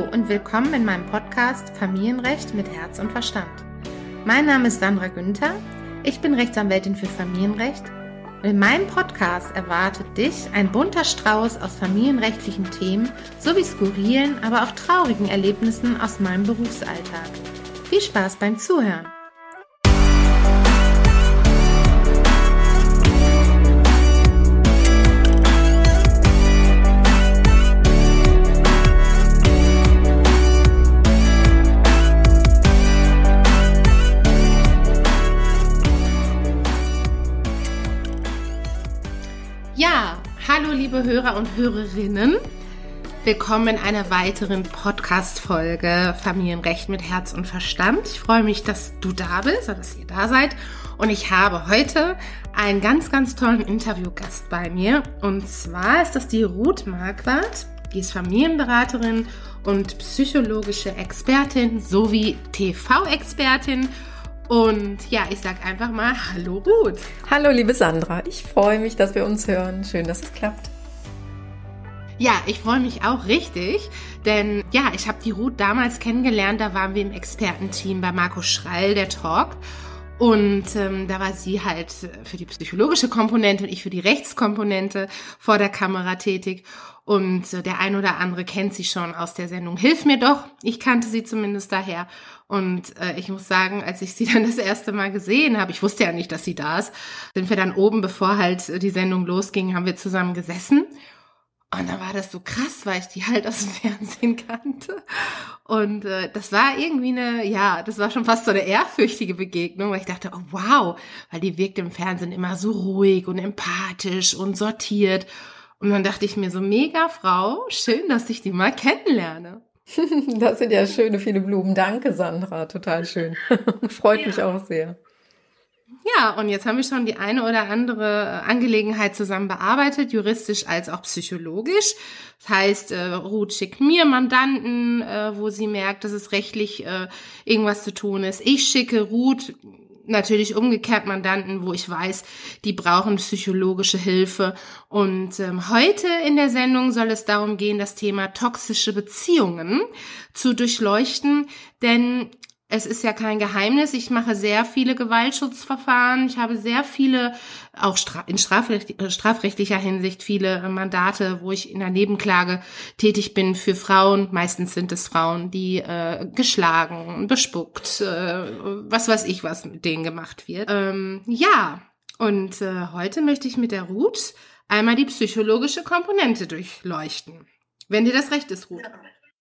Hallo und willkommen in meinem Podcast Familienrecht mit Herz und Verstand. Mein Name ist Sandra Günther. Ich bin Rechtsanwältin für Familienrecht und in meinem Podcast erwartet dich ein bunter Strauß aus familienrechtlichen Themen sowie skurrilen, aber auch traurigen Erlebnissen aus meinem Berufsalltag. Viel Spaß beim Zuhören! Liebe Hörer und Hörerinnen. Willkommen in einer weiteren Podcast-Folge Familienrecht mit Herz und Verstand. Ich freue mich, dass du da bist oder dass ihr da seid. Und ich habe heute einen ganz, ganz tollen Interviewgast bei mir. Und zwar ist das die Ruth Marquardt. Die ist Familienberaterin und psychologische Expertin sowie TV-Expertin. Und ja, ich sag einfach mal Hallo Ruth. Hallo liebe Sandra, ich freue mich, dass wir uns hören. Schön, dass es klappt. Ja, ich freue mich auch richtig, denn ja, ich habe die Ruth damals kennengelernt, da waren wir im Expertenteam bei Marco Schreil, der Talk. Und ähm, da war sie halt für die psychologische Komponente und ich für die Rechtskomponente vor der Kamera tätig. Und äh, der ein oder andere kennt sie schon aus der Sendung Hilf mir doch. Ich kannte sie zumindest daher. Und äh, ich muss sagen, als ich sie dann das erste Mal gesehen habe, ich wusste ja nicht, dass sie da ist, sind wir dann oben, bevor halt die Sendung losging, haben wir zusammen gesessen. Und dann war das so krass, weil ich die halt aus dem Fernsehen kannte. Und äh, das war irgendwie eine, ja, das war schon fast so eine ehrfürchtige Begegnung, weil ich dachte, oh wow, weil die wirkt im Fernsehen immer so ruhig und empathisch und sortiert. Und dann dachte ich mir so, mega Frau, schön, dass ich die mal kennenlerne. Das sind ja schöne, viele Blumen. Danke, Sandra. Total schön. Freut ja. mich auch sehr. Ja, und jetzt haben wir schon die eine oder andere Angelegenheit zusammen bearbeitet, juristisch als auch psychologisch. Das heißt, äh, Ruth schickt mir Mandanten, äh, wo sie merkt, dass es rechtlich äh, irgendwas zu tun ist. Ich schicke Ruth natürlich umgekehrt Mandanten, wo ich weiß, die brauchen psychologische Hilfe. Und ähm, heute in der Sendung soll es darum gehen, das Thema toxische Beziehungen zu durchleuchten, denn es ist ja kein Geheimnis. Ich mache sehr viele Gewaltschutzverfahren. Ich habe sehr viele, auch in äh, strafrechtlicher Hinsicht, viele äh, Mandate, wo ich in der Nebenklage tätig bin für Frauen. Meistens sind es Frauen, die äh, geschlagen, bespuckt, äh, was weiß ich, was mit denen gemacht wird. Ähm, ja, und äh, heute möchte ich mit der Ruth einmal die psychologische Komponente durchleuchten. Wenn dir das recht ist, Ruth. Ja.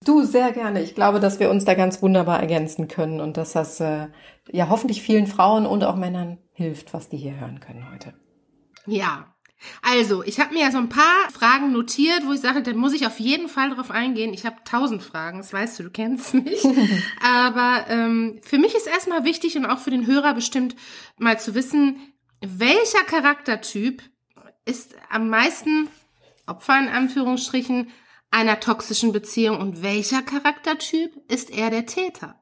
Du, sehr gerne. Ich glaube, dass wir uns da ganz wunderbar ergänzen können und dass das äh, ja hoffentlich vielen Frauen und auch Männern hilft, was die hier hören können heute. Ja. Also, ich habe mir ja so ein paar Fragen notiert, wo ich sage, da muss ich auf jeden Fall drauf eingehen. Ich habe tausend Fragen, das weißt du, du kennst mich. Aber ähm, für mich ist erstmal wichtig und auch für den Hörer bestimmt mal zu wissen, welcher Charaktertyp ist am meisten Opfer in Anführungsstrichen einer toxischen Beziehung und welcher Charaktertyp ist er der Täter?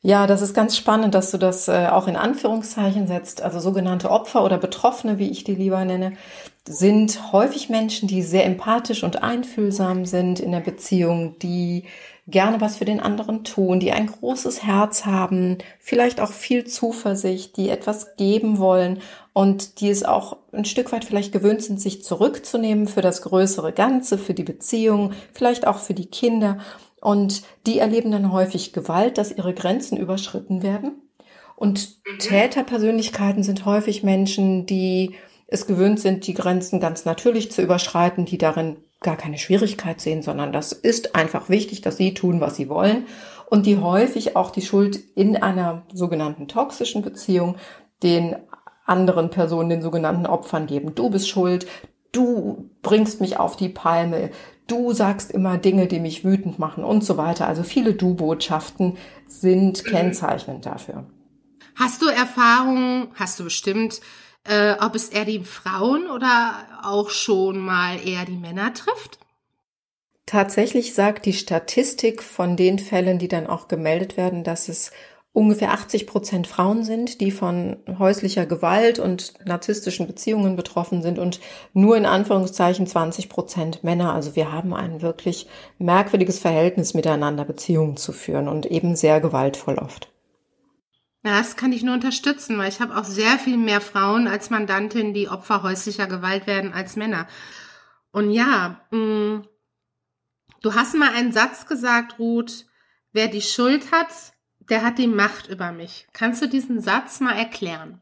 Ja, das ist ganz spannend, dass du das äh, auch in Anführungszeichen setzt. Also sogenannte Opfer oder Betroffene, wie ich die lieber nenne, sind häufig Menschen, die sehr empathisch und einfühlsam sind in der Beziehung, die gerne was für den anderen tun, die ein großes Herz haben, vielleicht auch viel Zuversicht, die etwas geben wollen und die es auch ein Stück weit vielleicht gewöhnt sind, sich zurückzunehmen für das größere Ganze, für die Beziehung, vielleicht auch für die Kinder. Und die erleben dann häufig Gewalt, dass ihre Grenzen überschritten werden. Und mhm. Täterpersönlichkeiten sind häufig Menschen, die es gewöhnt sind, die Grenzen ganz natürlich zu überschreiten, die darin gar keine Schwierigkeit sehen, sondern das ist einfach wichtig, dass sie tun, was sie wollen. und die häufig auch die Schuld in einer sogenannten toxischen Beziehung den anderen Personen, den sogenannten Opfern geben. Du bist schuld, du bringst mich auf die Palme, du sagst immer Dinge, die mich wütend machen und so weiter. Also viele Du-Botschaften sind kennzeichnend dafür. Hast du Erfahrungen, hast du bestimmt, äh, ob es eher die Frauen oder auch schon mal eher die Männer trifft? Tatsächlich sagt die Statistik von den Fällen, die dann auch gemeldet werden, dass es ungefähr 80 Prozent Frauen sind, die von häuslicher Gewalt und narzisstischen Beziehungen betroffen sind und nur in Anführungszeichen 20 Prozent Männer. Also wir haben ein wirklich merkwürdiges Verhältnis miteinander, Beziehungen zu führen und eben sehr gewaltvoll oft. Ja, das kann ich nur unterstützen, weil ich habe auch sehr viel mehr Frauen als Mandantin, die Opfer häuslicher Gewalt werden als Männer. Und ja, mm, du hast mal einen Satz gesagt, Ruth, wer die Schuld hat, der hat die Macht über mich. Kannst du diesen Satz mal erklären?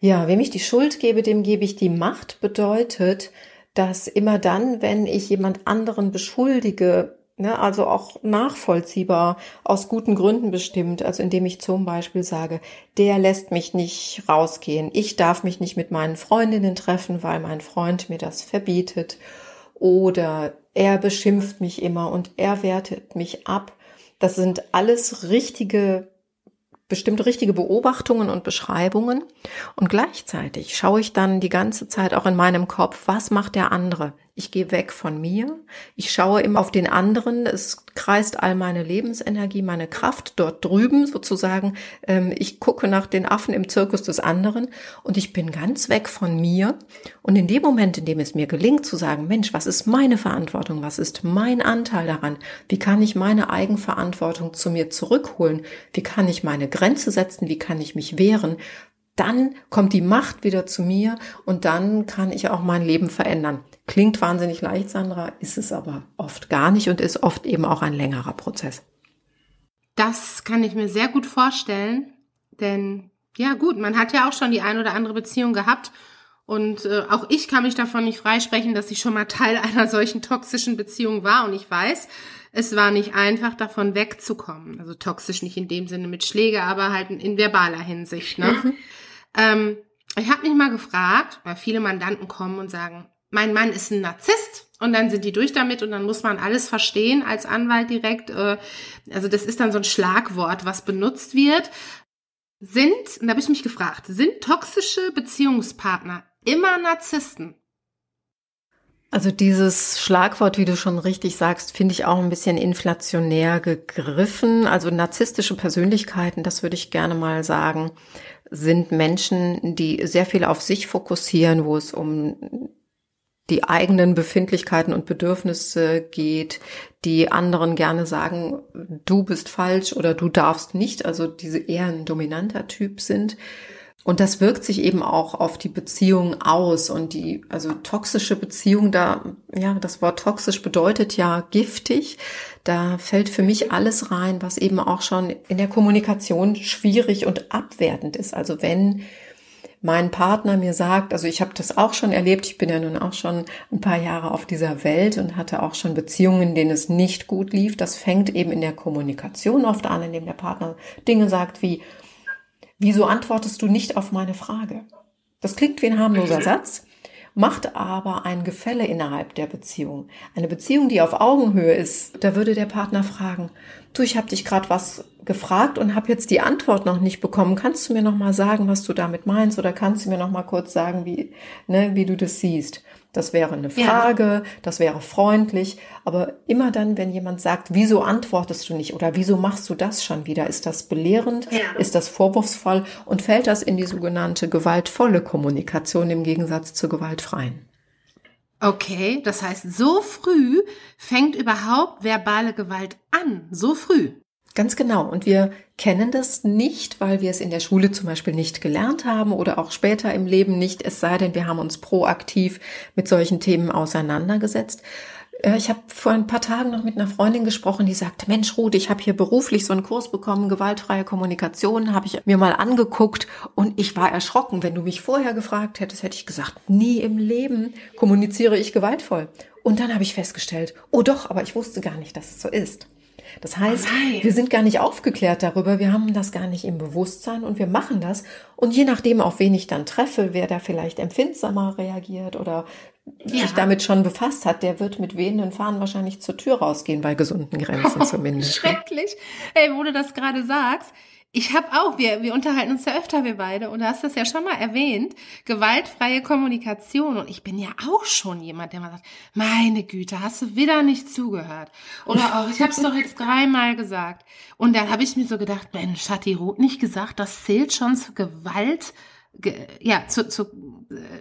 Ja, wem ich die Schuld gebe, dem gebe ich die Macht, bedeutet, dass immer dann, wenn ich jemand anderen beschuldige, ne, also auch nachvollziehbar, aus guten Gründen bestimmt, also indem ich zum Beispiel sage, der lässt mich nicht rausgehen, ich darf mich nicht mit meinen Freundinnen treffen, weil mein Freund mir das verbietet, oder er beschimpft mich immer und er wertet mich ab, das sind alles richtige, bestimmt richtige Beobachtungen und Beschreibungen. Und gleichzeitig schaue ich dann die ganze Zeit auch in meinem Kopf, was macht der andere? Ich gehe weg von mir. Ich schaue immer auf den anderen. Es kreist all meine Lebensenergie, meine Kraft dort drüben sozusagen. Ähm, ich gucke nach den Affen im Zirkus des anderen und ich bin ganz weg von mir. Und in dem Moment, in dem es mir gelingt zu sagen, Mensch, was ist meine Verantwortung? Was ist mein Anteil daran? Wie kann ich meine Eigenverantwortung zu mir zurückholen? Wie kann ich meine Grenze setzen? Wie kann ich mich wehren? Dann kommt die Macht wieder zu mir und dann kann ich auch mein Leben verändern. Klingt wahnsinnig leicht, Sandra, ist es aber oft gar nicht und ist oft eben auch ein längerer Prozess. Das kann ich mir sehr gut vorstellen, denn ja gut, man hat ja auch schon die ein oder andere Beziehung gehabt und äh, auch ich kann mich davon nicht freisprechen, dass ich schon mal Teil einer solchen toxischen Beziehung war und ich weiß, es war nicht einfach, davon wegzukommen. Also toxisch nicht in dem Sinne mit Schläge, aber halt in verbaler Hinsicht. Ne? Mhm. Ähm, ich habe mich mal gefragt, weil viele Mandanten kommen und sagen, mein Mann ist ein Narzisst und dann sind die durch damit und dann muss man alles verstehen als Anwalt direkt. Äh, also das ist dann so ein Schlagwort, was benutzt wird. Sind, und da habe ich mich gefragt, sind toxische Beziehungspartner immer Narzissten? Also dieses Schlagwort, wie du schon richtig sagst, finde ich auch ein bisschen inflationär gegriffen. Also narzisstische Persönlichkeiten, das würde ich gerne mal sagen, sind Menschen, die sehr viel auf sich fokussieren, wo es um die eigenen Befindlichkeiten und Bedürfnisse geht, die anderen gerne sagen, du bist falsch oder du darfst nicht, also diese eher ein dominanter Typ sind. Und das wirkt sich eben auch auf die Beziehung aus und die, also toxische Beziehung, da, ja, das Wort toxisch bedeutet ja giftig. Da fällt für mich alles rein, was eben auch schon in der Kommunikation schwierig und abwertend ist. Also wenn mein Partner mir sagt, also ich habe das auch schon erlebt, ich bin ja nun auch schon ein paar Jahre auf dieser Welt und hatte auch schon Beziehungen, in denen es nicht gut lief. Das fängt eben in der Kommunikation oft an, indem der Partner Dinge sagt wie, wieso antwortest du nicht auf meine Frage? Das klingt wie ein harmloser Satz, macht aber ein Gefälle innerhalb der Beziehung. Eine Beziehung, die auf Augenhöhe ist, da würde der Partner fragen, du, ich habe dich gerade was gefragt und habe jetzt die Antwort noch nicht bekommen. Kannst du mir noch mal sagen, was du damit meinst oder kannst du mir noch mal kurz sagen, wie ne, wie du das siehst? Das wäre eine Frage, ja. das wäre freundlich, aber immer dann, wenn jemand sagt, wieso antwortest du nicht oder wieso machst du das schon wieder, ist das belehrend, ja. ist das vorwurfsvoll und fällt das in die sogenannte gewaltvolle Kommunikation im Gegensatz zur gewaltfreien. Okay, das heißt, so früh fängt überhaupt verbale Gewalt an. So früh. Ganz genau. Und wir kennen das nicht, weil wir es in der Schule zum Beispiel nicht gelernt haben oder auch später im Leben nicht, es sei denn, wir haben uns proaktiv mit solchen Themen auseinandergesetzt. Äh, ich habe vor ein paar Tagen noch mit einer Freundin gesprochen, die sagte, Mensch, Ruth, ich habe hier beruflich so einen Kurs bekommen, gewaltfreie Kommunikation, habe ich mir mal angeguckt und ich war erschrocken. Wenn du mich vorher gefragt hättest, hätte ich gesagt, nie im Leben kommuniziere ich gewaltvoll. Und dann habe ich festgestellt, oh doch, aber ich wusste gar nicht, dass es so ist. Das heißt, wir sind gar nicht aufgeklärt darüber, wir haben das gar nicht im Bewusstsein und wir machen das. Und je nachdem, auf wen ich dann treffe, wer da vielleicht empfindsamer reagiert oder ja. sich damit schon befasst hat, der wird mit wehenden Fahnen wahrscheinlich zur Tür rausgehen, bei gesunden Grenzen oh, zumindest. Schrecklich. Ey, wo du das gerade sagst, ich habe auch, wir, wir unterhalten uns ja öfter, wir beide, und du hast das ja schon mal erwähnt, gewaltfreie Kommunikation. Und ich bin ja auch schon jemand, der mal sagt, meine Güte, hast du wieder nicht zugehört? Oder auch, ich habe es doch jetzt dreimal gesagt. Und dann habe ich mir so gedacht, Mensch, hat die Ruth nicht gesagt, das zählt schon zur Gewalt ja, zu, zu,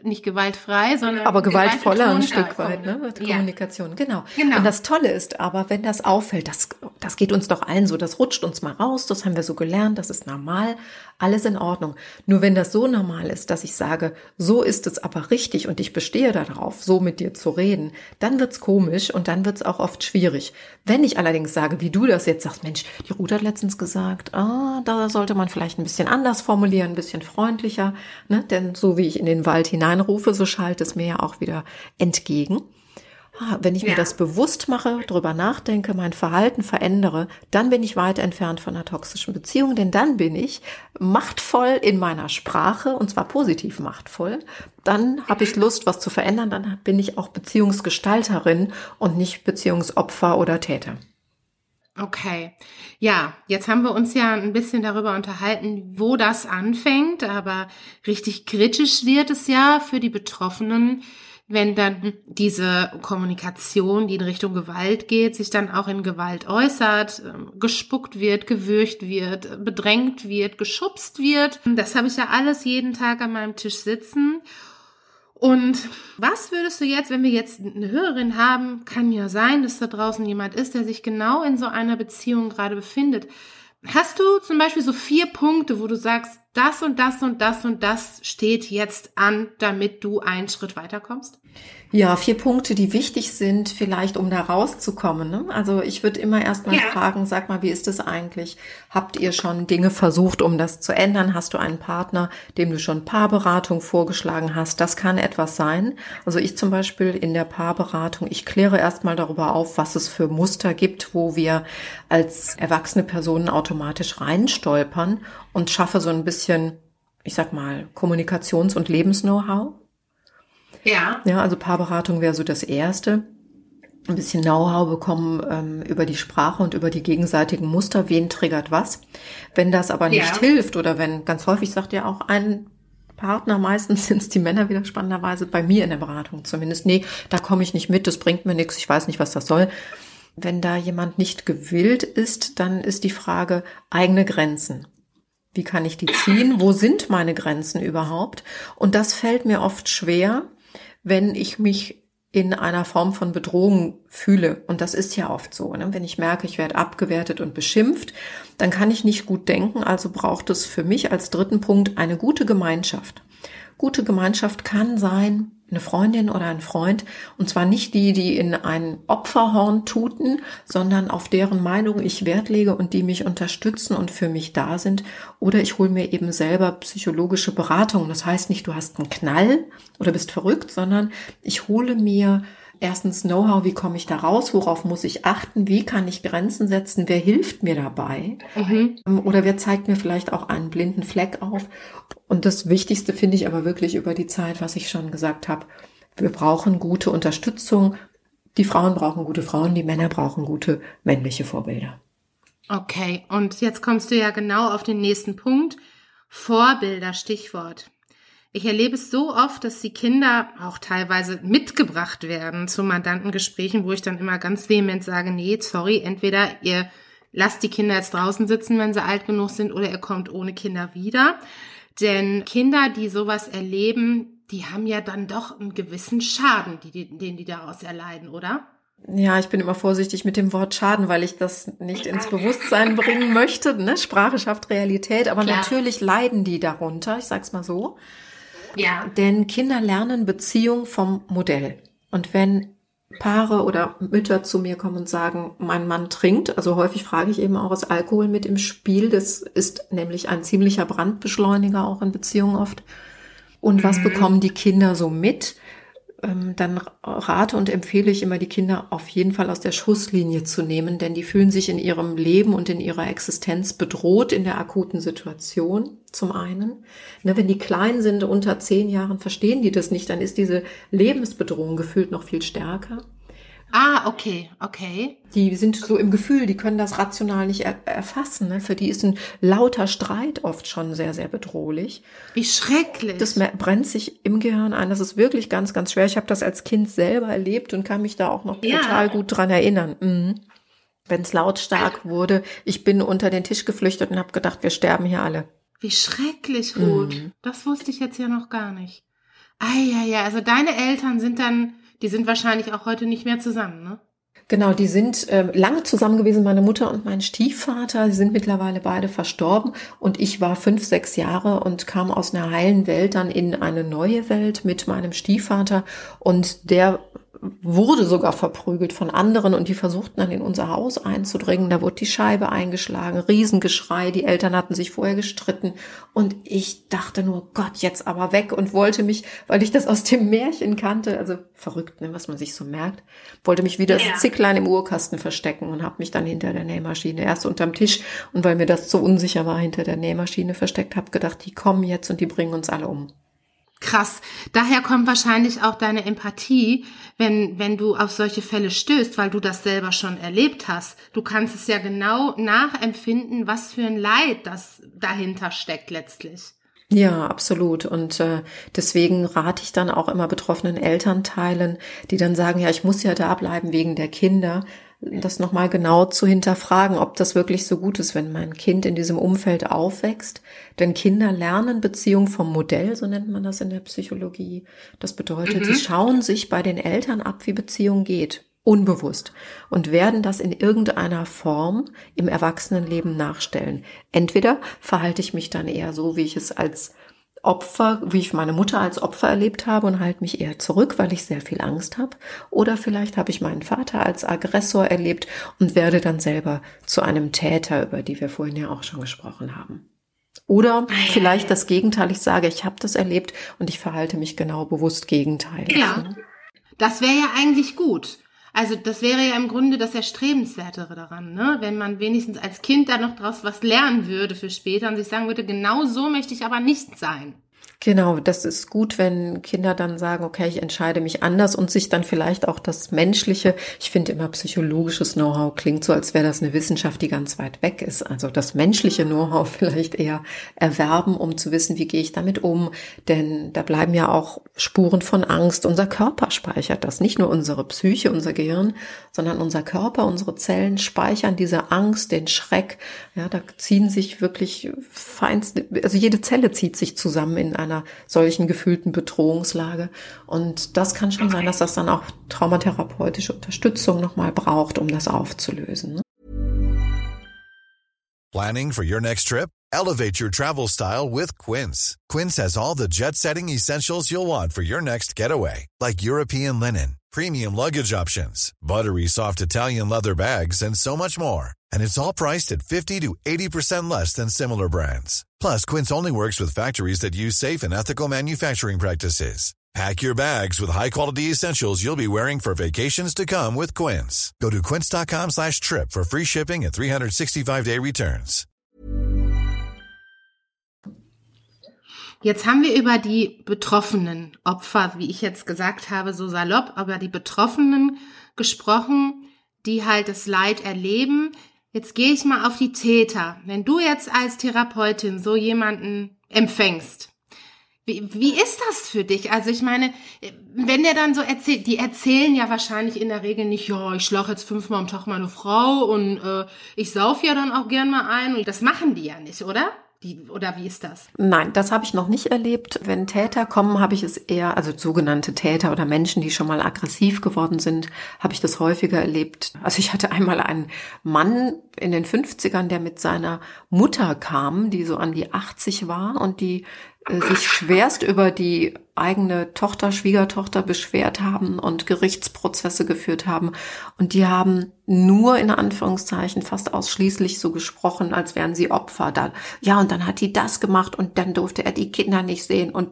nicht gewaltfrei, sondern aber gewaltvoller ein Stück weit, ne? Kommunikation, ja. genau. genau. Und das Tolle ist aber, wenn das auffällt, das, das geht uns doch allen so, das rutscht uns mal raus, das haben wir so gelernt, das ist normal, alles in Ordnung. Nur wenn das so normal ist, dass ich sage, so ist es aber richtig und ich bestehe darauf, so mit dir zu reden, dann wird's komisch und dann wird's auch oft schwierig. Wenn ich allerdings sage, wie du das jetzt sagst, Mensch, die Ruth hat letztens gesagt, ah, da sollte man vielleicht ein bisschen anders formulieren, ein bisschen freundlicher, ne? denn so wie ich in den Wald hineinrufe, so schallt es mir ja auch wieder entgegen. Ah, wenn ich ja. mir das bewusst mache, drüber nachdenke, mein Verhalten verändere, dann bin ich weit entfernt von einer toxischen Beziehung, denn dann bin ich machtvoll in meiner Sprache und zwar positiv machtvoll. Dann habe ich Lust, was zu verändern, dann bin ich auch Beziehungsgestalterin und nicht Beziehungsopfer oder Täter. Okay. Ja, jetzt haben wir uns ja ein bisschen darüber unterhalten, wo das anfängt, aber richtig kritisch wird es ja für die Betroffenen, wenn dann diese Kommunikation, die in Richtung Gewalt geht, sich dann auch in Gewalt äußert, ähm, gespuckt wird, gewürcht wird, bedrängt wird, geschubst wird. Das habe ich ja alles jeden Tag an meinem Tisch sitzen. Und was würdest du jetzt, wenn wir jetzt eine Hörerin haben, kann ja sein, dass da draußen jemand ist, der sich genau in so einer Beziehung gerade befindet. Hast du zum Beispiel so vier Punkte, wo du sagst, das und das und das und das steht jetzt an, damit du einen Schritt weiterkommst? Ja, vier Punkte, die wichtig sind, vielleicht um da rauszukommen. Ne? Also ich würde immer erstmal ja. fragen, sag mal, wie ist es eigentlich? Habt ihr schon Dinge versucht, um das zu ändern? Hast du einen Partner, dem du schon Paarberatung vorgeschlagen hast? Das kann etwas sein. Also ich zum Beispiel in der Paarberatung, ich kläre erstmal darüber auf, was es für Muster gibt, wo wir als erwachsene Personen automatisch reinstolpern und schaffe so ein bisschen, ich sag mal, Kommunikations- und Lebens-Know-how ja. Ja, also Paarberatung wäre so das Erste. Ein bisschen Know-how bekommen ähm, über die Sprache und über die gegenseitigen Muster, wen triggert was. Wenn das aber nicht ja. hilft oder wenn, ganz häufig sagt ja auch ein Partner, meistens sind es die Männer wieder spannenderweise, bei mir in der Beratung zumindest, nee, da komme ich nicht mit, das bringt mir nichts, ich weiß nicht, was das soll. Wenn da jemand nicht gewillt ist, dann ist die Frage eigene Grenzen. Wie kann ich die ziehen? Wo sind meine Grenzen überhaupt? Und das fällt mir oft schwer, wenn ich mich in einer Form von Bedrohung fühle. Und das ist ja oft so. Ne? Wenn ich merke, ich werde abgewertet und beschimpft, dann kann ich nicht gut denken. Also braucht es für mich als dritten Punkt eine gute Gemeinschaft. Gute Gemeinschaft kann sein, eine Freundin oder ein Freund, und zwar nicht die, die in ein Opferhorn tuten, sondern auf deren Meinung ich Wert lege und die mich unterstützen und für mich da sind. Oder ich hole mir eben selber psychologische Beratung. Das heißt nicht, du hast einen Knall oder bist verrückt, sondern ich hole mir erstens Know-how, wie komme ich da raus, worauf muss ich achten, wie kann ich Grenzen setzen, wer hilft mir dabei mhm. oder wer zeigt mir vielleicht auch einen blinden Fleck auf. Und das Wichtigste finde ich aber wirklich über die Zeit, was ich schon gesagt habe, wir brauchen gute Unterstützung. Die Frauen brauchen gute Frauen, die Männer brauchen gute männliche Vorbilder. Okay, und jetzt kommst du ja genau auf den nächsten Punkt. Vorbilder, Stichwort. Ich erlebe es so oft, dass die Kinder auch teilweise mitgebracht werden zu Mandantengesprächen, wo ich dann immer ganz vehement sage, nee, sorry, entweder ihr lasst die Kinder jetzt draußen sitzen, wenn sie alt genug sind, oder ihr kommt ohne Kinder wieder. Denn Kinder, die sowas erleben, die haben ja dann doch einen gewissen Schaden, die, den die daraus erleiden, oder? Ja, ich bin immer vorsichtig mit dem Wort Schaden, weil ich das nicht ins Bewusstsein bringen möchte. Ne? Sprache schafft Realität, aber Klar. natürlich leiden die darunter, ich sag's mal so. Ja. Denn Kinder lernen Beziehung vom Modell. Und wenn Paare oder Mütter zu mir kommen und sagen, mein Mann trinkt, also häufig frage ich eben auch, ist Alkohol mit im Spiel? Das ist nämlich ein ziemlicher Brandbeschleuniger auch in Beziehungen oft. Und was mhm. bekommen die Kinder so mit? ähm, dann rate und empfehle ich immer, die Kinder auf jeden Fall aus der Schusslinie zu nehmen, denn die fühlen sich in ihrem Leben und in ihrer Existenz bedroht in der akuten Situation. Zum einen, ne, wenn die klein sind, unter zehn Jahren, verstehen die das nicht, dann ist diese Lebensbedrohung gefühlt noch viel stärker. Ah, okay, okay. Die sind so im Gefühl, die können das rational nicht er erfassen. Ne? Für die ist ein lauter Streit oft schon sehr, sehr bedrohlich. Wie schrecklich. Das brennt sich im Gehirn ein. Das ist wirklich ganz, ganz schwer. Ich habe das als Kind selber erlebt und kann mich da auch noch ja. total gut dran erinnern. Mhm. Wenn es lautstark wurde, ich bin unter den Tisch geflüchtet und habe gedacht, wir sterben hier alle. Wie schrecklich, Ruth. Mhm. Das wusste ich jetzt ja noch gar nicht. Ah ja, ja, also deine Eltern sind dann die sind wahrscheinlich auch heute nicht mehr zusammen, ne? Genau, die sind äh, lange zusammen gewesen, meine Mutter und mein Stiefvater. Sie sind mittlerweile beide verstorben und ich war fünf, sechs Jahre und kam aus einer heilen Welt dann in eine neue Welt mit meinem Stiefvater und der wurde sogar verprügelt von anderen und die versuchten dann in unser Haus einzudringen. Da wurde die Scheibe eingeschlagen, Riesengeschrei, die Eltern hatten sich vorher gestritten und ich dachte nur, Gott, jetzt aber weg und wollte mich, weil ich das aus dem Märchen kannte, also verrückt, ne, was man sich so merkt, wollte mich wieder ja. das Zicklein im Urkasten verstecken und habe mich dann hinter der Nähmaschine erst unterm Tisch und weil mir das so unsicher war, hinter der Nähmaschine versteckt, habe gedacht, die kommen jetzt und die bringen uns alle um. Krass. Daher kommt wahrscheinlich auch deine Empathie, wenn, wenn du auf solche Fälle stößt, weil du das selber schon erlebt hast. Du kannst es ja genau nachempfinden, was für ein Leid das dahinter steckt letztlich. Ja, absolut. Und äh, deswegen rate ich dann auch immer betroffenen Elternteilen, die dann sagen, ja, ich muss ja da bleiben wegen der Kinder, das nochmal genau zu hinterfragen, ob das wirklich so gut ist, wenn mein Kind in diesem Umfeld aufwächst. Denn Kinder lernen Beziehung vom Modell, so nennt man das in der Psychologie. Das bedeutet, mhm. sie schauen sich bei den Eltern ab, wie Beziehung geht, unbewusst, und werden das in irgendeiner Form im Erwachsenenleben nachstellen. Entweder verhalte ich mich dann eher so, wie ich es als Opfer, wie ich meine Mutter als Opfer erlebt habe und halte mich eher zurück, weil ich sehr viel Angst habe. Oder vielleicht habe ich meinen Vater als Aggressor erlebt und werde dann selber zu einem Täter, über die wir vorhin ja auch schon gesprochen haben. Oder vielleicht das Gegenteil, ich sage, ich habe das erlebt und ich verhalte mich genau bewusst gegenteilig. Ja, das wäre ja eigentlich gut. Also das wäre ja im Grunde das Erstrebenswertere daran, ne? wenn man wenigstens als Kind da noch draus was lernen würde für später und sich sagen würde, genau so möchte ich aber nicht sein. Genau, das ist gut, wenn Kinder dann sagen, okay, ich entscheide mich anders und sich dann vielleicht auch das menschliche, ich finde immer psychologisches Know-how klingt so, als wäre das eine Wissenschaft, die ganz weit weg ist. Also das menschliche Know-how vielleicht eher erwerben, um zu wissen, wie gehe ich damit um. Denn da bleiben ja auch Spuren von Angst. Unser Körper speichert das, nicht nur unsere Psyche, unser Gehirn, sondern unser Körper, unsere Zellen speichern diese Angst, den Schreck. Ja, da ziehen sich wirklich feinste, also jede Zelle zieht sich zusammen in einer einer solchen gefühlten Bedrohungslage. Und das kann schon sein, dass das dann auch traumatherapeutische Unterstützung nochmal braucht, um das aufzulösen. Ne? Planning for your next trip? Elevate your travel style with Quince. Quince has all the jet-setting essentials you'll want for your next getaway, like European linen, premium luggage options, buttery soft Italian leather bags, and so much more. And it's all priced at 50 to 80% less than similar brands. Plus, Quince only works with factories that use safe and ethical manufacturing practices. Pack your bags with high-quality essentials you'll be wearing for vacations to come with Quince. Go to quince.com slash trip for free shipping and 365-day returns. Jetzt haben wir über die betroffenen Opfer, wie ich jetzt gesagt habe, so salopp, aber die Betroffenen gesprochen, die halt das Leid erleben, Jetzt gehe ich mal auf die Täter. Wenn du jetzt als Therapeutin so jemanden empfängst, wie, wie ist das für dich? Also ich meine, wenn der dann so erzählt, die erzählen ja wahrscheinlich in der Regel nicht, ja, ich schlage jetzt fünfmal am Tag meine Frau und äh, ich sauf ja dann auch gern mal ein. Und das machen die ja nicht, oder? Die, oder wie ist das? Nein, das habe ich noch nicht erlebt. Wenn Täter kommen, habe ich es eher, also sogenannte Täter oder Menschen, die schon mal aggressiv geworden sind, habe ich das häufiger erlebt. Also ich hatte einmal einen Mann in den 50ern, der mit seiner Mutter kam, die so an die 80 war und die äh, sich schwerst über die eigene Tochter, Schwiegertochter beschwert haben und Gerichtsprozesse geführt haben. Und die haben nur in Anführungszeichen fast ausschließlich so gesprochen, als wären sie Opfer. Da, ja, und dann hat die das gemacht und dann durfte er die Kinder nicht sehen und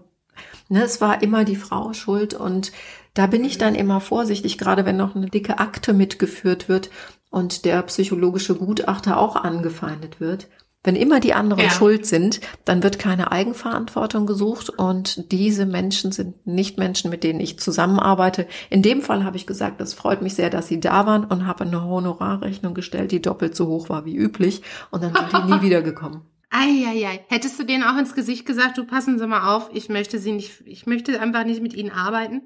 Ne, es war immer die Frau schuld und da bin ich dann immer vorsichtig, gerade wenn noch eine dicke Akte mitgeführt wird und der psychologische Gutachter auch angefeindet wird. Wenn immer die anderen ja. schuld sind, dann wird keine Eigenverantwortung gesucht und diese Menschen sind nicht Menschen, mit denen ich zusammenarbeite. In dem Fall habe ich gesagt, es freut mich sehr, dass sie da waren und habe eine Honorarrechnung gestellt, die doppelt so hoch war wie üblich und dann sind die nie wiedergekommen. Eieiei. Hättest du denen auch ins Gesicht gesagt, du passen Sie mal auf, ich möchte sie nicht, ich möchte einfach nicht mit ihnen arbeiten?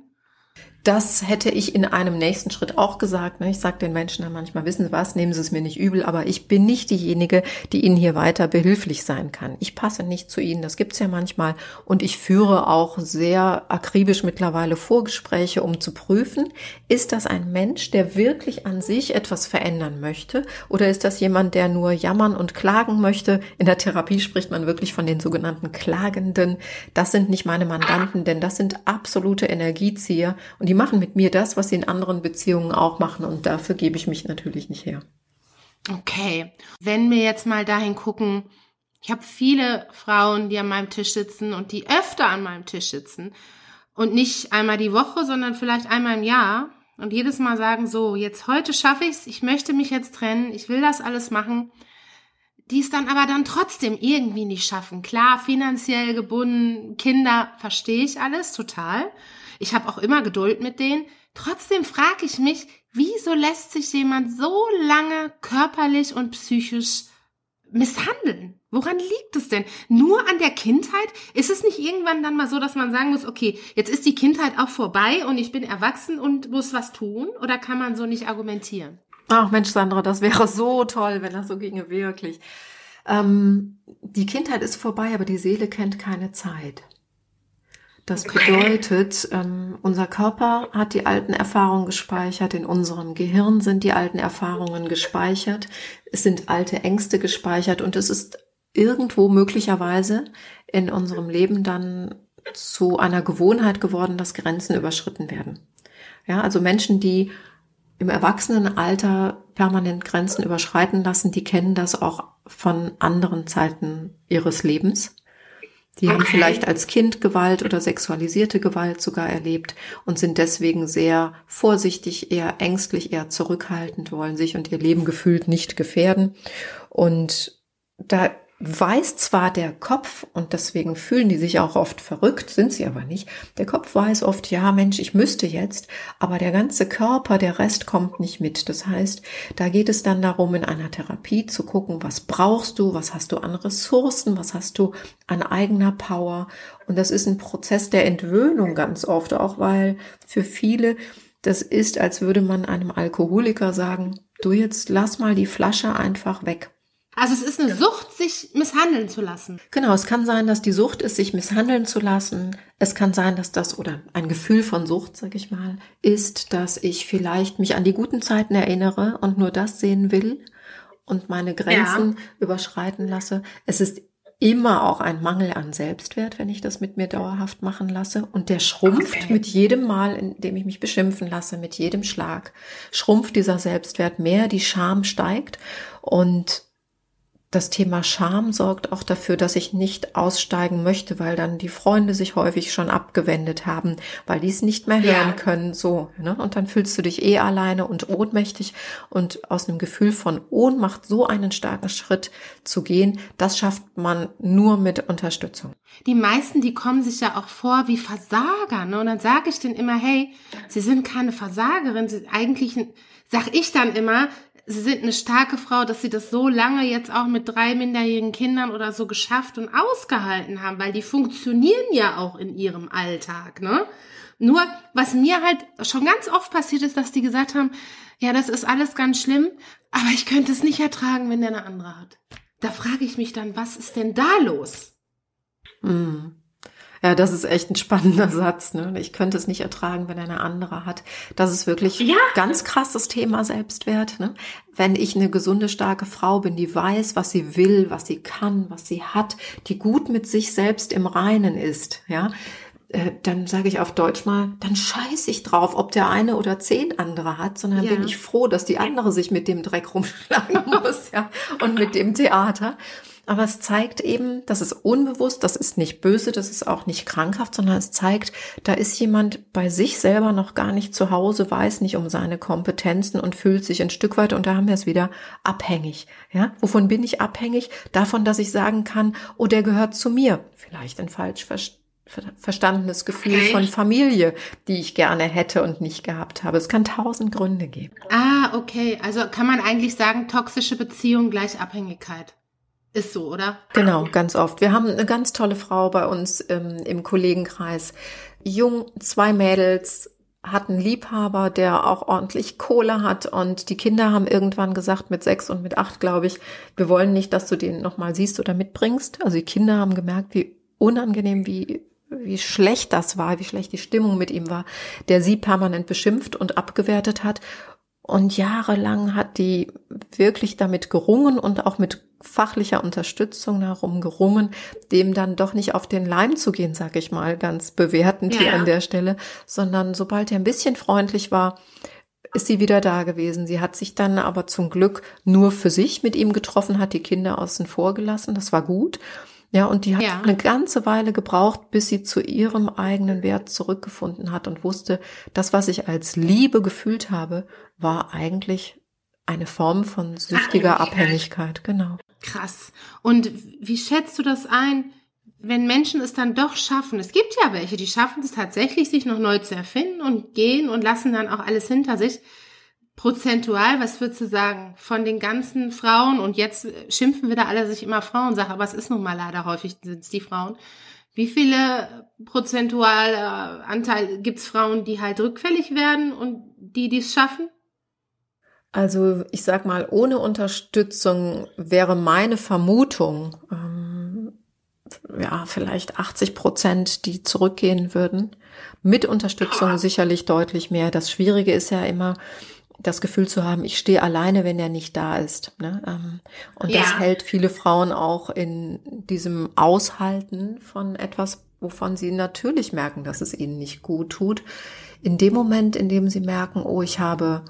Das hätte ich in einem nächsten Schritt auch gesagt. Ne? Ich sage den Menschen dann manchmal, wissen Sie was, nehmen Sie es mir nicht übel, aber ich bin nicht diejenige, die Ihnen hier weiter behilflich sein kann. Ich passe nicht zu Ihnen, das gibt's ja manchmal. Und ich führe auch sehr akribisch mittlerweile Vorgespräche, um zu prüfen, ist das ein Mensch, der wirklich an sich etwas verändern möchte? Oder ist das jemand, der nur jammern und klagen möchte? In der Therapie spricht man wirklich von den sogenannten Klagenden. Das sind nicht meine Mandanten, denn das sind absolute Energiezieher und die machen mit mir das, was sie in anderen Beziehungen auch machen. Und dafür gebe ich mich natürlich nicht her. Okay. Wenn wir jetzt mal dahin gucken, ich habe viele Frauen, die an meinem Tisch sitzen und die öfter an meinem Tisch sitzen. Und nicht einmal die Woche, sondern vielleicht einmal im Jahr. Und jedes Mal sagen, so, jetzt heute schaffe ich's, ich möchte mich jetzt trennen, ich will das alles machen. Die es dann aber dann trotzdem irgendwie nicht schaffen. Klar, finanziell gebunden, Kinder, verstehe ich alles total. Ich habe auch immer Geduld mit denen. Trotzdem frage ich mich, wieso lässt sich jemand so lange körperlich und psychisch misshandeln? Woran liegt es denn? Nur an der Kindheit? Ist es nicht irgendwann dann mal so, dass man sagen muss, okay, jetzt ist die Kindheit auch vorbei und ich bin erwachsen und muss was tun? Oder kann man so nicht argumentieren? Ach Mensch, Sandra, das wäre so toll, wenn das so ginge, wirklich. Ähm, die Kindheit ist vorbei, aber die Seele kennt keine Zeit. Das bedeutet, ähm, unser Körper hat die alten Erfahrungen gespeichert, in unserem Gehirn sind die alten Erfahrungen gespeichert, es sind alte Ängste gespeichert und es ist irgendwo möglicherweise in unserem Leben dann zu einer Gewohnheit geworden, dass Grenzen überschritten werden. Ja, also Menschen, die im Erwachsenenalter permanent Grenzen überschreiten lassen, die kennen das auch von anderen Zeiten ihres Lebens. Die okay. haben vielleicht als Kind Gewalt oder sexualisierte Gewalt sogar erlebt und sind deswegen sehr vorsichtig, eher ängstlich, eher zurückhaltend, wollen sich und ihr Leben gefühlt nicht gefährden. Und da weiß zwar der Kopf, und deswegen fühlen die sich auch oft verrückt, sind sie aber nicht, der Kopf weiß oft, ja Mensch, ich müsste jetzt, aber der ganze Körper, der Rest kommt nicht mit. Das heißt, da geht es dann darum, in einer Therapie zu gucken, was brauchst du, was hast du an Ressourcen, was hast du an eigener Power. Und das ist ein Prozess der Entwöhnung ganz oft, auch weil für viele das ist, als würde man einem Alkoholiker sagen, du jetzt lass mal die Flasche einfach weg. Also es ist eine Sucht, sich misshandeln zu lassen. Genau, es kann sein, dass die Sucht ist, sich misshandeln zu lassen. Es kann sein, dass das oder ein Gefühl von Sucht, sag ich mal, ist, dass ich vielleicht mich an die guten Zeiten erinnere und nur das sehen will und meine Grenzen ja. überschreiten lasse. Es ist immer auch ein Mangel an Selbstwert, wenn ich das mit mir dauerhaft machen lasse. Und der schrumpft okay. mit jedem Mal, in dem ich mich beschimpfen lasse, mit jedem Schlag, schrumpft dieser Selbstwert mehr, die Scham steigt und das Thema Scham sorgt auch dafür, dass ich nicht aussteigen möchte, weil dann die Freunde sich häufig schon abgewendet haben, weil die es nicht mehr hören ja. können. So, ne? Und dann fühlst du dich eh alleine und ohnmächtig und aus einem Gefühl von Ohnmacht so einen starken Schritt zu gehen, das schafft man nur mit Unterstützung. Die meisten, die kommen sich ja auch vor wie Versager, ne? Und dann sage ich denen immer, hey, sie sind keine Versagerin, sie eigentlich sag ich dann immer, sie sind eine starke Frau, dass sie das so lange jetzt auch mit drei minderjährigen Kindern oder so geschafft und ausgehalten haben, weil die funktionieren ja auch in ihrem Alltag, ne? Nur, was mir halt schon ganz oft passiert ist, dass die gesagt haben, ja, das ist alles ganz schlimm, aber ich könnte es nicht ertragen, wenn der eine andere hat. Da frage ich mich dann, was ist denn da los? Hm. Ja, das ist echt ein spannender Satz. Ne? Ich könnte es nicht ertragen, wenn eine andere hat. Das ist wirklich ja. ganz krasses Thema Selbstwert. Ne? Wenn ich eine gesunde, starke Frau bin, die weiß, was sie will, was sie kann, was sie hat, die gut mit sich selbst im Reinen ist, ja, äh, dann sage ich auf Deutsch mal, dann scheiß ich drauf, ob der eine oder zehn andere hat, sondern ja. bin ich froh, dass die andere sich mit dem Dreck rumschlagen muss, ja, und mit dem Theater. Aber es zeigt eben, das ist unbewusst, das ist nicht böse, das ist auch nicht krankhaft, sondern es zeigt, da ist jemand bei sich selber noch gar nicht zu Hause, weiß nicht um seine Kompetenzen und fühlt sich ein Stück weit, und da haben wir es wieder, abhängig. Ja, wovon bin ich abhängig? Davon, dass ich sagen kann, oh, der gehört zu mir. Vielleicht ein falsch verstanden verstandenes Gefühl okay. von Familie, die ich gerne hätte und nicht gehabt habe. Es kann tausend Gründe geben. Ah, okay. Also kann man eigentlich sagen, toxische Beziehung gleich Abhängigkeit. Ist so, oder? Genau, ganz oft. Wir haben eine ganz tolle Frau bei uns ähm, im Kollegenkreis. Jung, zwei Mädels, hatten Liebhaber, der auch ordentlich Kohle hat und die Kinder haben irgendwann gesagt, mit sechs und mit acht, glaube ich, wir wollen nicht, dass du den nochmal siehst oder mitbringst. Also die Kinder haben gemerkt, wie unangenehm, wie wie schlecht das war, wie schlecht die Stimmung mit ihm war, der sie permanent beschimpft und abgewertet hat. Und jahrelang hat die wirklich damit gerungen und auch mit fachlicher Unterstützung darum gerungen, dem dann doch nicht auf den Leim zu gehen, sag ich mal, ganz bewertend ja. hier an der Stelle, sondern sobald er ein bisschen freundlich war, ist sie wieder da gewesen. Sie hat sich dann aber zum Glück nur für sich mit ihm getroffen, hat die Kinder außen vor gelassen. Das war gut. Ja, und die hat ja. eine ganze Weile gebraucht, bis sie zu ihrem eigenen Wert zurückgefunden hat und wusste, das, was ich als Liebe gefühlt habe, war eigentlich eine Form von süchtiger Abhängigkeit. Abhängigkeit. Genau. Krass. Und wie schätzt du das ein, wenn Menschen es dann doch schaffen? Es gibt ja welche, die schaffen es tatsächlich, sich noch neu zu erfinden und gehen und lassen dann auch alles hinter sich prozentual, was würdest du sagen, von den ganzen Frauen, und jetzt schimpfen wieder alle sich immer Frauensache, aber es ist nun mal leider häufig sind es die Frauen. Wie viele prozentual äh, Anteil gibt's Frauen, die halt rückfällig werden und die dies schaffen? Also ich sag mal, ohne Unterstützung wäre meine Vermutung, ähm, ja, vielleicht 80 Prozent, die zurückgehen würden. Mit Unterstützung sicherlich deutlich mehr. Das Schwierige ist ja immer, das Gefühl zu haben, ich stehe alleine, wenn er nicht da ist. Ne? Ähm, und ja. das hält viele Frauen auch in diesem Aushalten von etwas, wovon sie natürlich merken, dass es ihnen nicht gut tut. In dem Moment, in dem sie merken, oh, ich habe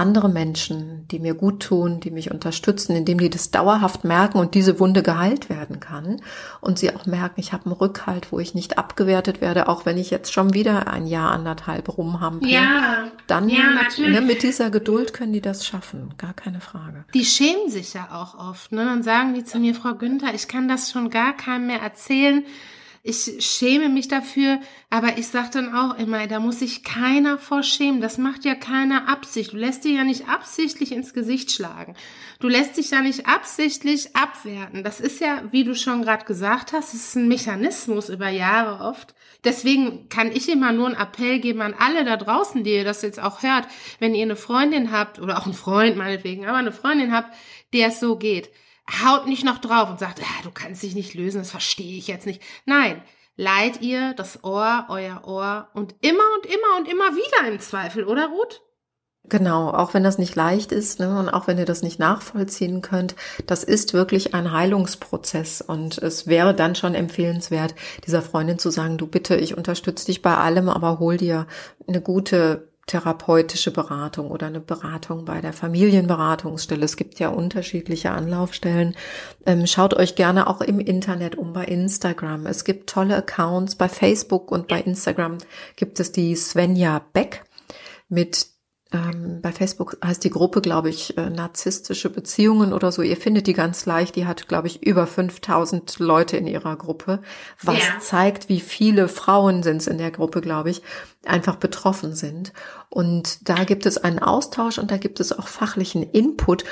andere Menschen, die mir gut tun, die mich unterstützen, indem die das dauerhaft merken und diese Wunde geheilt werden kann und sie auch merken, ich habe einen Rückhalt, wo ich nicht abgewertet werde, auch wenn ich jetzt schon wieder ein Jahr anderthalb rumhampel. Ja, dann ja, ne, mit dieser Geduld können die das schaffen, gar keine Frage. Die schämen sich ja auch oft, ne? Dann sagen die zu mir, Frau Günther, ich kann das schon gar keinem mehr erzählen ich schäme mich dafür, aber ich sage dann auch immer, da muss sich keiner vor schämen. Das macht ja keiner Absicht. Du lässt dir ja nicht absichtlich ins Gesicht schlagen. Du lässt dich ja nicht absichtlich abwerten. Das ist ja, wie du schon gerade gesagt hast, es ist ein Mechanismus über Jahre oft. Deswegen kann ich immer nur einen Appell geben an alle da draußen, die ihr das jetzt auch hört, wenn ihr eine Freundin habt oder auch einen Freund meinetwegen, aber eine Freundin habt, der es so geht haut nicht noch drauf und sagt, ah, du kannst dich nicht lösen, das verstehe ich jetzt nicht. Nein, leiht ihr das Ohr, euer Ohr und immer und immer und immer wieder im Zweifel, oder Ruth? Genau, auch wenn das nicht leicht ist ne, und auch wenn ihr das nicht nachvollziehen könnt, das ist wirklich ein Heilungsprozess und es wäre dann schon empfehlenswert, dieser Freundin zu sagen, du bitte, ich unterstütze dich bei allem, aber hol dir eine gute therapeutische Beratung oder eine Beratung bei der Familienberatungsstelle. Es gibt ja unterschiedliche Anlaufstellen. Ähm, schaut euch gerne auch im Internet um bei Instagram. Es gibt tolle Accounts bei Facebook und bei Instagram gibt es die Svenja Beck mit ähm, bei Facebook heißt die Gruppe, glaube ich, äh, narzisstische Beziehungen oder so. Ihr findet die ganz leicht. Die hat, glaube ich, über 5000 Leute in ihrer Gruppe, was ja. zeigt, wie viele Frauen sind es in der Gruppe, glaube ich, einfach betroffen sind. Und da gibt es einen Austausch und da gibt es auch fachlichen Input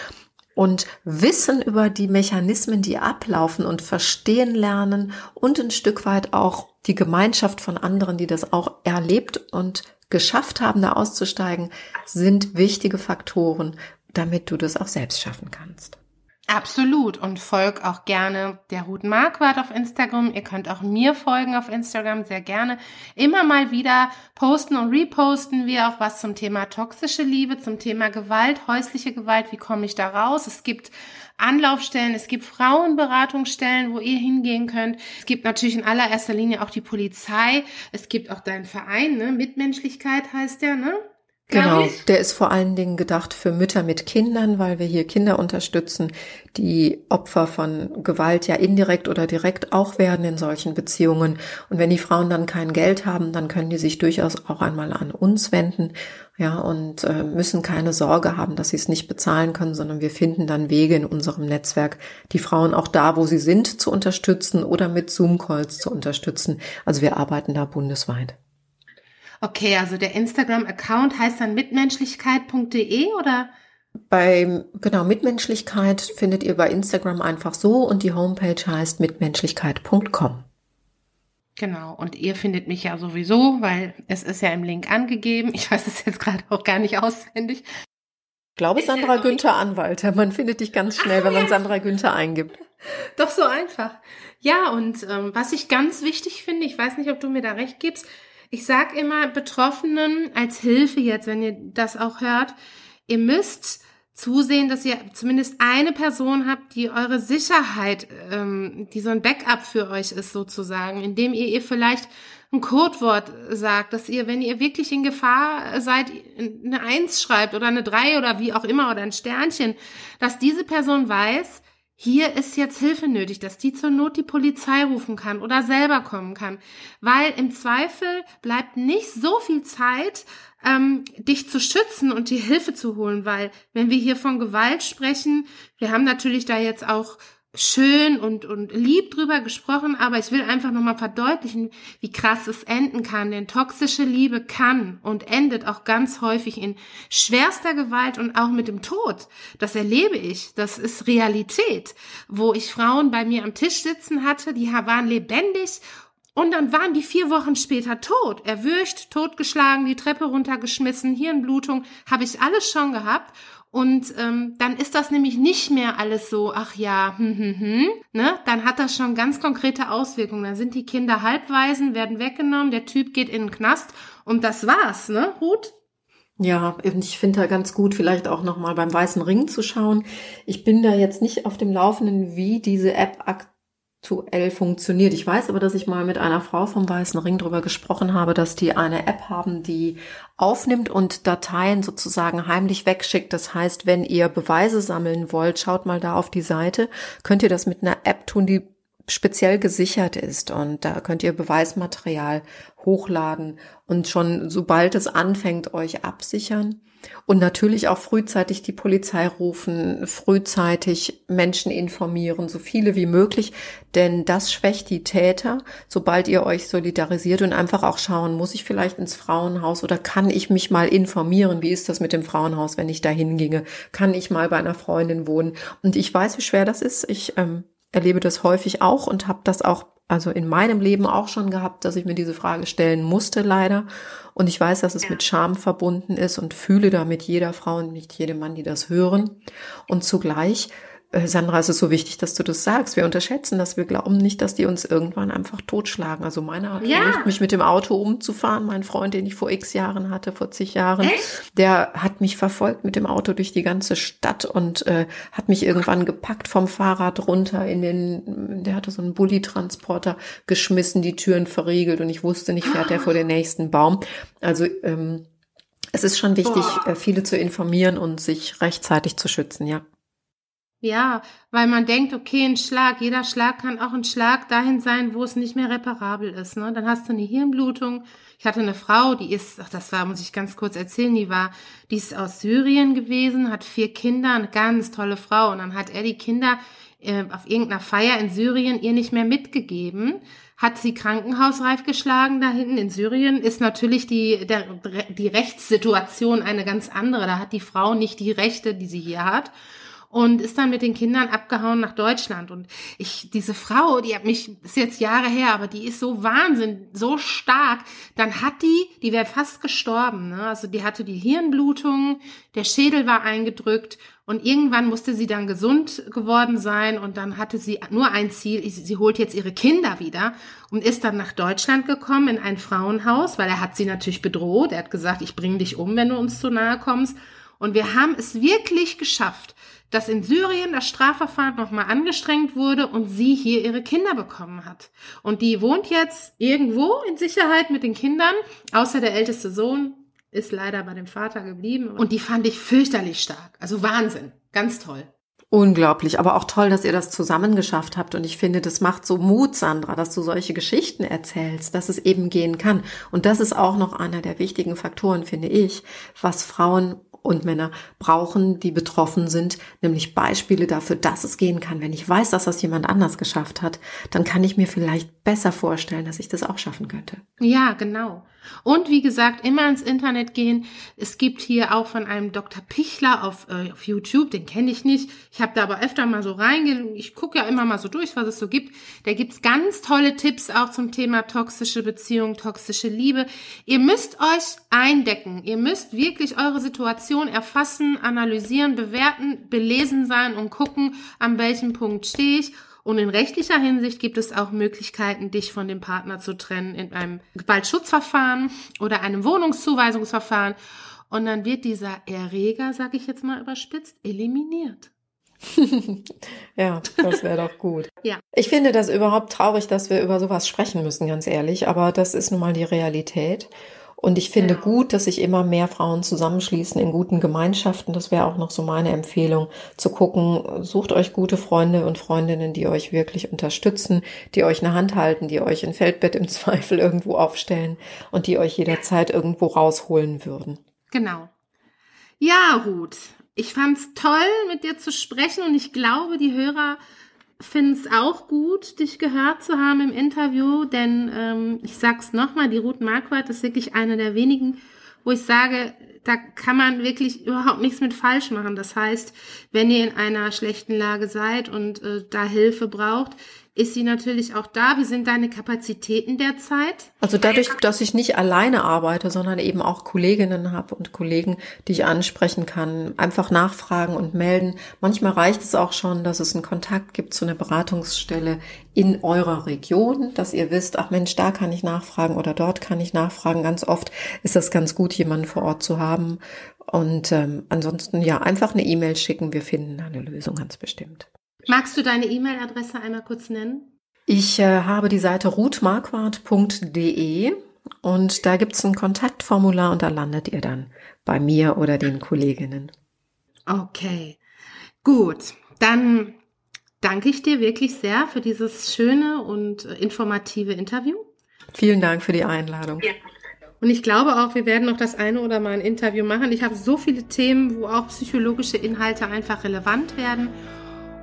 und Wissen über die Mechanismen, die ablaufen und verstehen lernen und ein Stück weit auch die Gemeinschaft von anderen, die das auch erlebt und geschafft haben, da auszusteigen, sind wichtige Faktoren, damit du das auch selbst schaffen kannst. Absolut. Und folg auch gerne der Ruth Marquardt auf Instagram. Ihr könnt auch mir folgen auf Instagram sehr gerne. Immer mal wieder posten und reposten wir auch was zum Thema toxische Liebe, zum Thema Gewalt, häusliche Gewalt. Wie komme ich da raus? Es gibt Anlaufstellen, es gibt Frauenberatungsstellen, wo ihr hingehen könnt. Es gibt natürlich in allererster Linie auch die Polizei. Es gibt auch deinen Verein, ne? Mitmenschlichkeit heißt der, ne? Genau, der ist vor allen Dingen gedacht für Mütter mit Kindern, weil wir hier Kinder unterstützen, die Opfer von Gewalt ja indirekt oder direkt auch werden in solchen Beziehungen. Und wenn die Frauen dann kein Geld haben, dann können die sich durchaus auch einmal an uns wenden, ja, und äh, müssen keine Sorge haben, dass sie es nicht bezahlen können, sondern wir finden dann Wege in unserem Netzwerk, die Frauen auch da, wo sie sind, zu unterstützen oder mit Zoom-Calls zu unterstützen. Also wir arbeiten da bundesweit. Okay, also der Instagram-Account heißt dann mitmenschlichkeit.de oder? Bei, genau, Mitmenschlichkeit findet ihr bei Instagram einfach so und die Homepage heißt mitmenschlichkeit.com. Genau, und ihr findet mich ja sowieso, weil es ist ja im Link angegeben. Ich weiß es jetzt gerade auch gar nicht auswendig. Ich glaube Sandra Günther Anwalter. Man findet dich ganz schnell, Ach, wenn man ja. Sandra Günther eingibt. Doch so einfach. Ja, und ähm, was ich ganz wichtig finde, ich weiß nicht, ob du mir da recht gibst, ich sag immer Betroffenen als Hilfe jetzt, wenn ihr das auch hört, ihr müsst zusehen, dass ihr zumindest eine Person habt, die eure Sicherheit, ähm, die so ein Backup für euch ist sozusagen, indem ihr ihr vielleicht ein Codewort sagt, dass ihr, wenn ihr wirklich in Gefahr seid, eine Eins schreibt oder eine Drei oder wie auch immer oder ein Sternchen, dass diese Person weiß, hier ist jetzt Hilfe nötig, dass die zur Not die Polizei rufen kann oder selber kommen kann. Weil im Zweifel bleibt nicht so viel Zeit, ähm, dich zu schützen und dir Hilfe zu holen, weil wenn wir hier von Gewalt sprechen, wir haben natürlich da jetzt auch schön und, und lieb drüber gesprochen, aber ich will einfach nochmal verdeutlichen, wie krass es enden kann. Denn toxische Liebe kann und endet auch ganz häufig in schwerster Gewalt und auch mit dem Tod. Das erlebe ich. Das ist Realität. Wo ich Frauen bei mir am Tisch sitzen hatte, die waren lebendig und dann waren die vier Wochen später tot, erwürgt, totgeschlagen, die Treppe runtergeschmissen, Hirnblutung, habe ich alles schon gehabt. Und ähm, dann ist das nämlich nicht mehr alles so, ach ja, hm, hm, hm, ne? Dann hat das schon ganz konkrete Auswirkungen. Dann sind die Kinder halbweisen, werden weggenommen, der Typ geht in den Knast und das war's, ne, Ruth? Ja, ich finde da ganz gut, vielleicht auch nochmal beim Weißen Ring zu schauen. Ich bin da jetzt nicht auf dem Laufenden, wie diese App aktuell funktioniert. Ich weiß aber, dass ich mal mit einer Frau vom Weißen Ring darüber gesprochen habe, dass die eine App haben, die aufnimmt und Dateien sozusagen heimlich wegschickt. Das heißt, wenn ihr Beweise sammeln wollt, schaut mal da auf die Seite, könnt ihr das mit einer App tun, die speziell gesichert ist und da könnt ihr Beweismaterial hochladen und schon sobald es anfängt euch absichern. Und natürlich auch frühzeitig die Polizei rufen, frühzeitig Menschen informieren, so viele wie möglich, denn das schwächt die Täter, sobald ihr euch solidarisiert und einfach auch schauen, muss ich vielleicht ins Frauenhaus oder kann ich mich mal informieren, wie ist das mit dem Frauenhaus, wenn ich da hinginge, kann ich mal bei einer Freundin wohnen. Und ich weiß, wie schwer das ist. Ich ähm, erlebe das häufig auch und habe das auch also in meinem Leben auch schon gehabt, dass ich mir diese Frage stellen musste, leider. Und ich weiß, dass es mit Scham verbunden ist und fühle damit jeder Frau und nicht jedem Mann, die das hören. Und zugleich Sandra, es ist so wichtig, dass du das sagst. Wir unterschätzen das. Wir glauben nicht, dass die uns irgendwann einfach totschlagen. Also meiner hat ja. versucht, mich mit dem Auto umzufahren. Mein Freund, den ich vor x Jahren hatte, vor zig Jahren, Echt? der hat mich verfolgt mit dem Auto durch die ganze Stadt und äh, hat mich irgendwann gepackt vom Fahrrad runter in den, der hatte so einen Bulli-Transporter geschmissen, die Türen verriegelt und ich wusste nicht, fährt er vor den nächsten Baum. Also ähm, es ist schon wichtig, Boah. Äh, viele zu informieren und sich rechtzeitig zu schützen, ja. Ja, weil man denkt, okay, ein Schlag, jeder Schlag kann auch ein Schlag dahin sein, wo es nicht mehr reparabel ist. Ne? Dann hast du eine Hirnblutung. Ich hatte eine Frau, die ist, ach, das war, muss ich ganz kurz erzählen, die war, die ist aus Syrien gewesen, hat vier Kinder, eine ganz tolle Frau. Und dann hat er die Kinder äh, auf irgendeiner Feier in Syrien ihr nicht mehr mitgegeben, hat sie krankenhausreif geschlagen da hinten in Syrien, ist natürlich die, der, die Rechtssituation eine ganz andere. Da hat die Frau nicht die Rechte, die sie hier hat und ist dann mit den Kindern abgehauen nach Deutschland. Und ich, diese Frau, die hat mich, ist jetzt Jahre her, aber die ist so Wahnsinn, so stark. Dann hat die, die wäre fast gestorben. Ne? Also die hatte die Hirnblutung, der Schädel war eingedrückt und irgendwann musste sie dann gesund geworden sein und dann hatte sie nur ein Ziel, sie holt jetzt ihre Kinder wieder und ist dann nach Deutschland gekommen in ein Frauenhaus, weil er hat sie natürlich bedroht. Er hat gesagt, ich bringe dich um, wenn du uns zu nahe kommst. Und wir haben es wirklich geschafft, dass in Syrien das Strafverfahren nochmal angestrengt wurde und sie hier ihre Kinder bekommen hat. Und die wohnt jetzt irgendwo in Sicherheit mit den Kindern, außer der älteste Sohn ist leider bei dem Vater geblieben. Und die fand ich fürchterlich stark. Also Wahnsinn. Ganz toll. Unglaublich, aber auch toll, dass ihr das zusammen geschafft habt. Und ich finde, das macht so Mut, Sandra, dass du solche Geschichten erzählst, dass es eben gehen kann. Und das ist auch noch einer der wichtigen Faktoren, finde ich, was Frauen und Männer brauchen, die betroffen sind, nämlich Beispiele dafür, dass es gehen kann. Wenn ich weiß, dass das jemand anders geschafft hat, dann kann ich mir vielleicht besser vorstellen, dass ich das auch schaffen könnte. Ja, genau. Und wie gesagt, immer ins Internet gehen. Es gibt hier auch von einem Dr. Pichler auf, äh, auf YouTube, den kenne ich nicht. Ich habe da aber öfter mal so reingehen. Ich gucke ja immer mal so durch, was es so gibt. Da gibt's ganz tolle Tipps auch zum Thema toxische Beziehung, toxische Liebe. Ihr müsst euch eindecken. Ihr müsst wirklich eure Situation erfassen, analysieren, bewerten, belesen sein und gucken, an welchem Punkt stehe ich und in rechtlicher Hinsicht gibt es auch Möglichkeiten, dich von dem Partner zu trennen in einem Gewaltschutzverfahren oder einem Wohnungszuweisungsverfahren. Und dann wird dieser Erreger, sag ich jetzt mal überspitzt, eliminiert. ja, das wäre doch gut. ja. Ich finde das überhaupt traurig, dass wir über sowas sprechen müssen, ganz ehrlich. Aber das ist nun mal die Realität. Und ich finde genau. gut, dass sich immer mehr Frauen zusammenschließen in guten Gemeinschaften. Das wäre auch noch so meine Empfehlung, zu gucken, sucht euch gute Freunde und Freundinnen, die euch wirklich unterstützen, die euch eine Hand halten, die euch ein Feldbett im Zweifel irgendwo aufstellen und die euch jederzeit irgendwo rausholen würden. Genau. Ja, Ruth, ich fand's toll, mit dir zu sprechen und ich glaube, die Hörer finde es auch gut, dich gehört zu haben im Interview, denn ähm, ich sag's nochmal, die Ruth Marquardt ist wirklich eine der wenigen, wo ich sage, da kann man wirklich überhaupt nichts mit falsch machen. Das heißt, wenn ihr in einer schlechten Lage seid und äh, da Hilfe braucht, ist sie natürlich auch da. Wie sind deine Kapazitäten derzeit? Also dadurch, dass ich nicht alleine arbeite, sondern eben auch Kolleginnen habe und Kollegen, die ich ansprechen kann, einfach nachfragen und melden. Manchmal reicht es auch schon, dass es einen Kontakt gibt zu einer Beratungsstelle in eurer Region, dass ihr wisst, ach Mensch, da kann ich nachfragen oder dort kann ich nachfragen. Ganz oft ist das ganz gut, jemanden vor Ort zu haben. Und ähm, ansonsten ja, einfach eine E-Mail schicken. Wir finden eine Lösung ganz bestimmt. Magst du deine E-Mail-Adresse einmal kurz nennen? Ich äh, habe die Seite ruthmarquardt.de und da gibt es ein Kontaktformular und da landet ihr dann bei mir oder den Kolleginnen. Okay, gut. Dann danke ich dir wirklich sehr für dieses schöne und informative Interview. Vielen Dank für die Einladung. Ja. Und ich glaube auch, wir werden noch das eine oder mal ein Interview machen. Ich habe so viele Themen, wo auch psychologische Inhalte einfach relevant werden.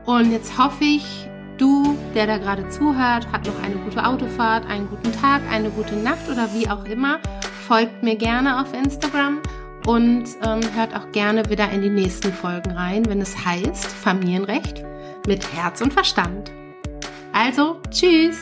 Und jetzt hoffe ich, du, der da gerade zuhört, hat noch eine gute Autofahrt, einen guten Tag, eine gute Nacht oder wie auch immer. Folgt mir gerne auf Instagram und ähm, hört auch gerne wieder in die nächsten Folgen rein, wenn es heißt Familienrecht mit Herz und Verstand. Also, tschüss!